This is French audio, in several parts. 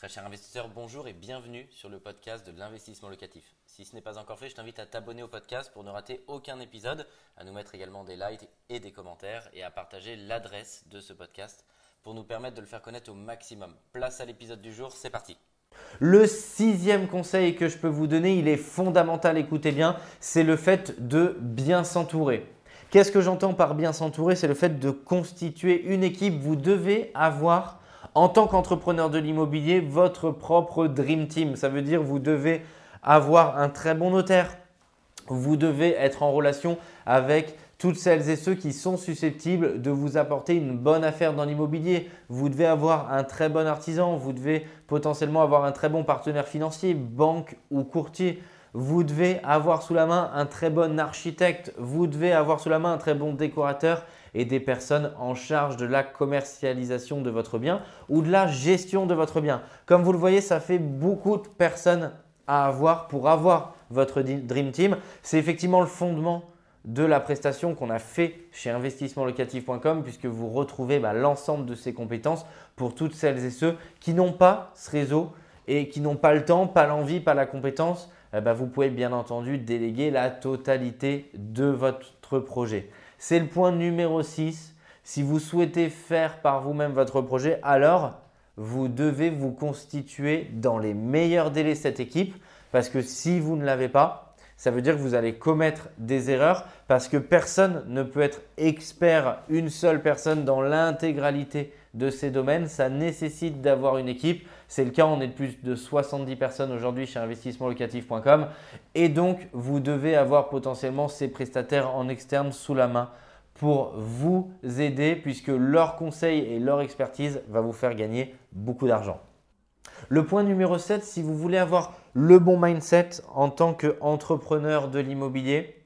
Très cher investisseur, bonjour et bienvenue sur le podcast de l'investissement locatif. Si ce n'est pas encore fait, je t'invite à t'abonner au podcast pour ne rater aucun épisode, à nous mettre également des likes et des commentaires et à partager l'adresse de ce podcast pour nous permettre de le faire connaître au maximum. Place à l'épisode du jour, c'est parti. Le sixième conseil que je peux vous donner, il est fondamental, écoutez bien, c'est le fait de bien s'entourer. Qu'est-ce que j'entends par bien s'entourer? C'est le fait de constituer une équipe. Vous devez avoir en tant qu'entrepreneur de l'immobilier, votre propre Dream Team. Ça veut dire vous devez avoir un très bon notaire. Vous devez être en relation avec toutes celles et ceux qui sont susceptibles de vous apporter une bonne affaire dans l'immobilier. Vous devez avoir un très bon artisan, vous devez potentiellement avoir un très bon partenaire financier, banque ou courtier. Vous devez avoir sous la main un très bon architecte, vous devez avoir sous la main un très bon décorateur et des personnes en charge de la commercialisation de votre bien ou de la gestion de votre bien. Comme vous le voyez, ça fait beaucoup de personnes à avoir pour avoir votre Dream Team. C'est effectivement le fondement de la prestation qu'on a fait chez investissementlocatif.com puisque vous retrouvez bah, l'ensemble de ces compétences pour toutes celles et ceux qui n'ont pas ce réseau et qui n'ont pas le temps, pas l'envie, pas la compétence. Eh ben, vous pouvez bien entendu déléguer la totalité de votre projet. C'est le point numéro 6. Si vous souhaitez faire par vous-même votre projet, alors vous devez vous constituer dans les meilleurs délais cette équipe parce que si vous ne l'avez pas, ça veut dire que vous allez commettre des erreurs parce que personne ne peut être expert, une seule personne dans l'intégralité de ces domaines. Ça nécessite d'avoir une équipe. C'est le cas, on est de plus de 70 personnes aujourd'hui chez investissementlocatif.com. Et donc, vous devez avoir potentiellement ces prestataires en externe sous la main pour vous aider puisque leur conseil et leur expertise va vous faire gagner beaucoup d'argent. Le point numéro 7, si vous voulez avoir le bon mindset en tant qu'entrepreneur de l'immobilier,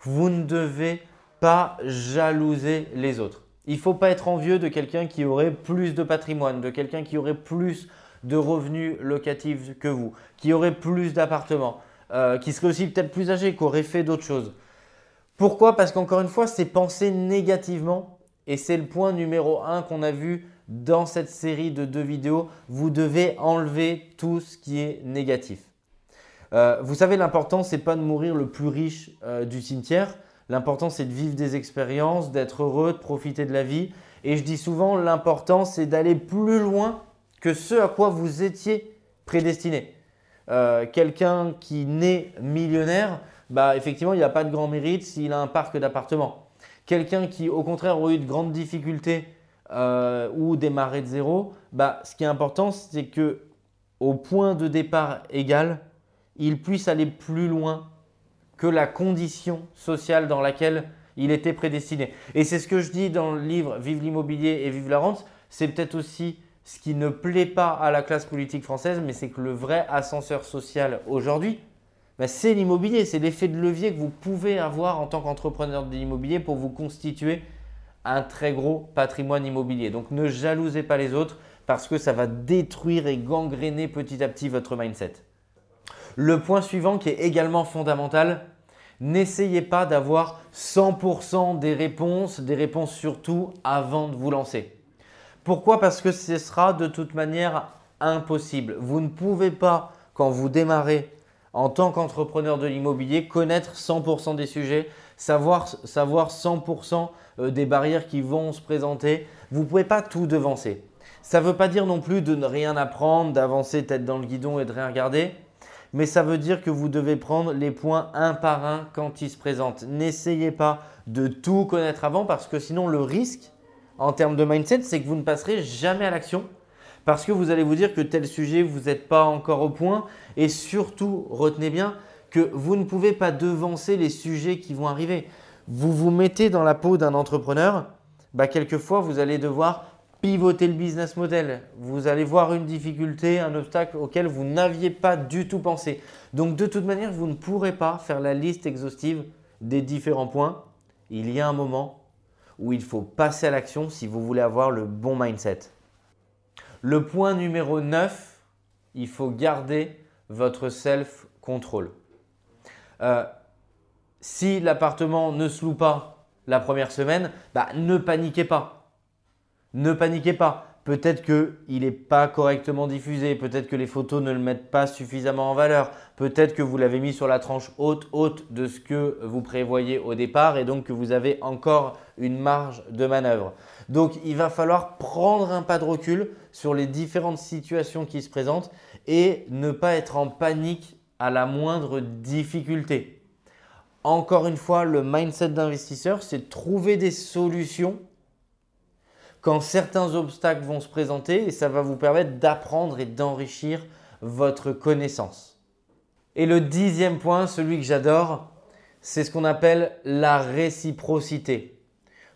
vous ne devez pas jalouser les autres. Il ne faut pas être envieux de quelqu'un qui aurait plus de patrimoine, de quelqu'un qui aurait plus de revenus locatifs que vous, qui aurait plus d'appartements, euh, qui serait aussi peut-être plus âgé, qui aurait fait d'autres choses. Pourquoi? Parce qu'encore une fois, c'est penser négativement et c'est le point numéro un qu'on a vu dans cette série de deux vidéos. Vous devez enlever tout ce qui est négatif. Euh, vous savez, l'important, c'est pas de mourir le plus riche euh, du cimetière. L'important, c'est de vivre des expériences, d'être heureux, de profiter de la vie. Et je dis souvent, l'important, c'est d'aller plus loin que ce à quoi vous étiez prédestiné. Euh, quelqu'un qui naît millionnaire, bah, effectivement, il n'y a pas de grand mérite s'il a un parc d'appartements. Quelqu'un qui, au contraire, a eu de grandes difficultés euh, ou démarrer de zéro, bah, ce qui est important, c'est que au point de départ égal, il puisse aller plus loin que la condition sociale dans laquelle il était prédestiné. Et c'est ce que je dis dans le livre Vive l'immobilier et Vive la rente. C'est peut-être aussi ce qui ne plaît pas à la classe politique française, mais c'est que le vrai ascenseur social aujourd'hui, bah, c'est l'immobilier, c'est l'effet de levier que vous pouvez avoir en tant qu'entrepreneur de l'immobilier pour vous constituer un très gros patrimoine immobilier. Donc ne jalousez pas les autres parce que ça va détruire et gangréner petit à petit votre mindset. Le point suivant qui est également fondamental, n'essayez pas d'avoir 100% des réponses, des réponses surtout avant de vous lancer. Pourquoi? Parce que ce sera de toute manière impossible. Vous ne pouvez pas, quand vous démarrez en tant qu'entrepreneur de l'immobilier, connaître 100% des sujets, savoir, savoir 100% euh, des barrières qui vont se présenter. Vous ne pouvez pas tout devancer. Ça ne veut pas dire non plus de ne rien apprendre, d'avancer tête dans le guidon et de rien regarder, mais ça veut dire que vous devez prendre les points un par un quand ils se présentent. N'essayez pas de tout connaître avant parce que sinon le risque, en termes de mindset, c'est que vous ne passerez jamais à l'action parce que vous allez vous dire que tel sujet, vous n'êtes pas encore au point. Et surtout, retenez bien que vous ne pouvez pas devancer les sujets qui vont arriver. Vous vous mettez dans la peau d'un entrepreneur, bah, quelquefois, vous allez devoir pivoter le business model. Vous allez voir une difficulté, un obstacle auquel vous n'aviez pas du tout pensé. Donc, de toute manière, vous ne pourrez pas faire la liste exhaustive des différents points. Il y a un moment où il faut passer à l'action si vous voulez avoir le bon mindset. Le point numéro 9, il faut garder votre self-control. Euh, si l'appartement ne se loue pas la première semaine, bah, ne paniquez pas. Ne paniquez pas. peut-être qu'il n'est pas correctement diffusé, peut-être que les photos ne le mettent pas suffisamment en valeur, peut-être que vous l'avez mis sur la tranche haute, haute de ce que vous prévoyez au départ et donc que vous avez encore une marge de manœuvre. Donc il va falloir prendre un pas de recul sur les différentes situations qui se présentent et ne pas être en panique à la moindre difficulté. Encore une fois, le mindset d'investisseur, c'est trouver des solutions quand certains obstacles vont se présenter et ça va vous permettre d'apprendre et d'enrichir votre connaissance. Et le dixième point, celui que j'adore, c'est ce qu'on appelle la réciprocité.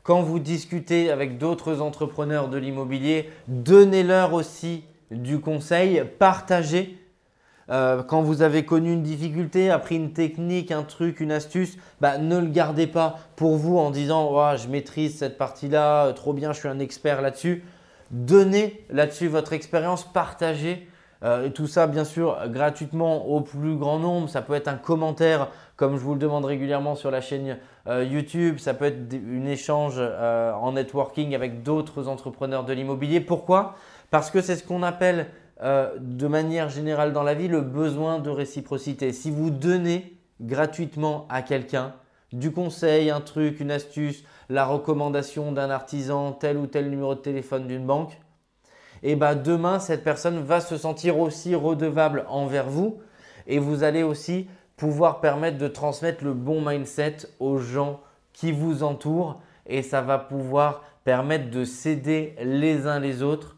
Quand vous discutez avec d'autres entrepreneurs de l'immobilier, donnez-leur aussi du conseil, partagez euh, quand vous avez connu une difficulté, appris une technique, un truc, une astuce, bah, ne le gardez pas pour vous en disant je maîtrise cette partie-là, euh, trop bien, je suis un expert là-dessus. Donnez là-dessus votre expérience, partagez. Euh, et tout ça, bien sûr, gratuitement au plus grand nombre. Ça peut être un commentaire, comme je vous le demande régulièrement sur la chaîne YouTube. Ça peut être un échange en networking avec d'autres entrepreneurs de l'immobilier. Pourquoi? Parce que c'est ce qu'on appelle euh, de manière générale dans la vie le besoin de réciprocité. Si vous donnez gratuitement à quelqu'un du conseil, un truc, une astuce, la recommandation d'un artisan, tel ou tel numéro de téléphone d'une banque, et eh ben demain cette personne va se sentir aussi redevable envers vous et vous allez aussi pouvoir permettre de transmettre le bon mindset aux gens qui vous entourent et ça va pouvoir permettre de s'aider les uns les autres